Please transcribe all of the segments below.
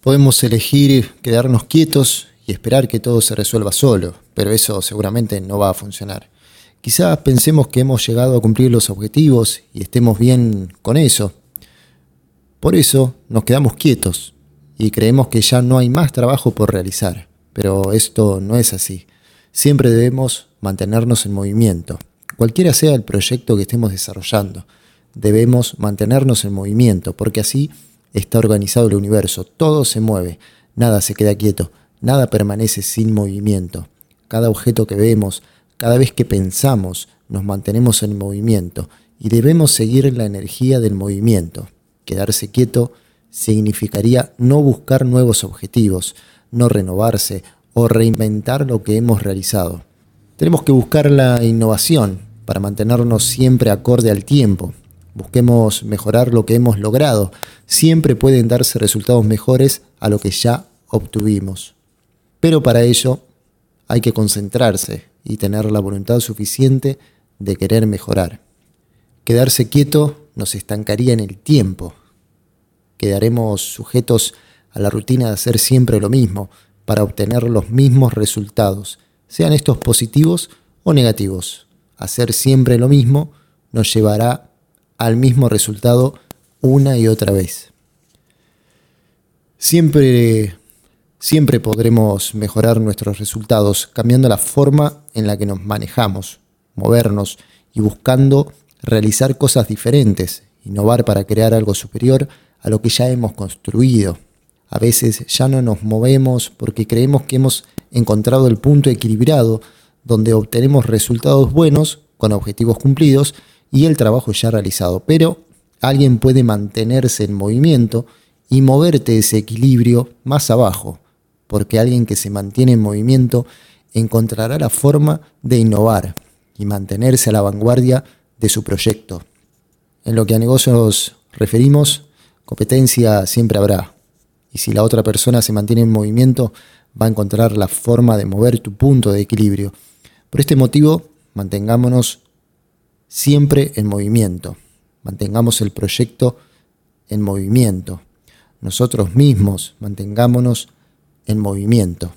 Podemos elegir quedarnos quietos y esperar que todo se resuelva solo, pero eso seguramente no va a funcionar. Quizás pensemos que hemos llegado a cumplir los objetivos y estemos bien con eso. Por eso nos quedamos quietos y creemos que ya no hay más trabajo por realizar, pero esto no es así. Siempre debemos mantenernos en movimiento, cualquiera sea el proyecto que estemos desarrollando. Debemos mantenernos en movimiento, porque así está organizado el universo, todo se mueve, nada se queda quieto, nada permanece sin movimiento. Cada objeto que vemos, cada vez que pensamos, nos mantenemos en movimiento y debemos seguir la energía del movimiento. Quedarse quieto significaría no buscar nuevos objetivos, no renovarse o reinventar lo que hemos realizado. Tenemos que buscar la innovación para mantenernos siempre acorde al tiempo. Busquemos mejorar lo que hemos logrado. Siempre pueden darse resultados mejores a lo que ya obtuvimos. Pero para ello hay que concentrarse y tener la voluntad suficiente de querer mejorar. Quedarse quieto nos estancaría en el tiempo. Quedaremos sujetos a la rutina de hacer siempre lo mismo para obtener los mismos resultados, sean estos positivos o negativos. Hacer siempre lo mismo nos llevará al mismo resultado una y otra vez. Siempre Siempre podremos mejorar nuestros resultados cambiando la forma en la que nos manejamos, movernos y buscando realizar cosas diferentes, innovar para crear algo superior a lo que ya hemos construido. A veces ya no nos movemos porque creemos que hemos encontrado el punto equilibrado donde obtenemos resultados buenos con objetivos cumplidos y el trabajo ya realizado. Pero alguien puede mantenerse en movimiento y moverte ese equilibrio más abajo porque alguien que se mantiene en movimiento encontrará la forma de innovar y mantenerse a la vanguardia de su proyecto. En lo que a negocios referimos, competencia siempre habrá. Y si la otra persona se mantiene en movimiento, va a encontrar la forma de mover tu punto de equilibrio. Por este motivo, mantengámonos siempre en movimiento. Mantengamos el proyecto en movimiento. Nosotros mismos mantengámonos en movimiento.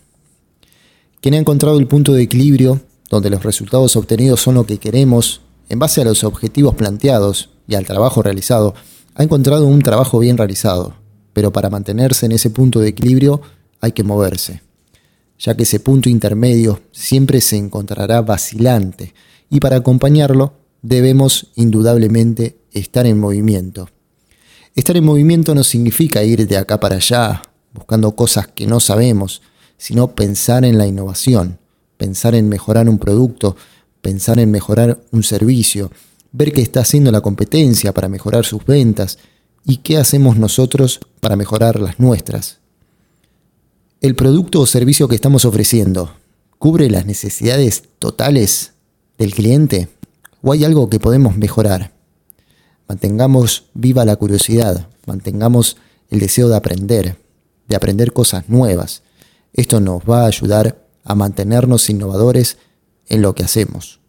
Quien ha encontrado el punto de equilibrio donde los resultados obtenidos son lo que queremos en base a los objetivos planteados y al trabajo realizado, ha encontrado un trabajo bien realizado, pero para mantenerse en ese punto de equilibrio hay que moverse, ya que ese punto intermedio siempre se encontrará vacilante y para acompañarlo debemos indudablemente estar en movimiento. Estar en movimiento no significa ir de acá para allá buscando cosas que no sabemos, sino pensar en la innovación, pensar en mejorar un producto, pensar en mejorar un servicio, ver qué está haciendo la competencia para mejorar sus ventas y qué hacemos nosotros para mejorar las nuestras. ¿El producto o servicio que estamos ofreciendo cubre las necesidades totales del cliente o hay algo que podemos mejorar? Mantengamos viva la curiosidad, mantengamos el deseo de aprender, de aprender cosas nuevas. Esto nos va a ayudar a mantenernos innovadores en lo que hacemos.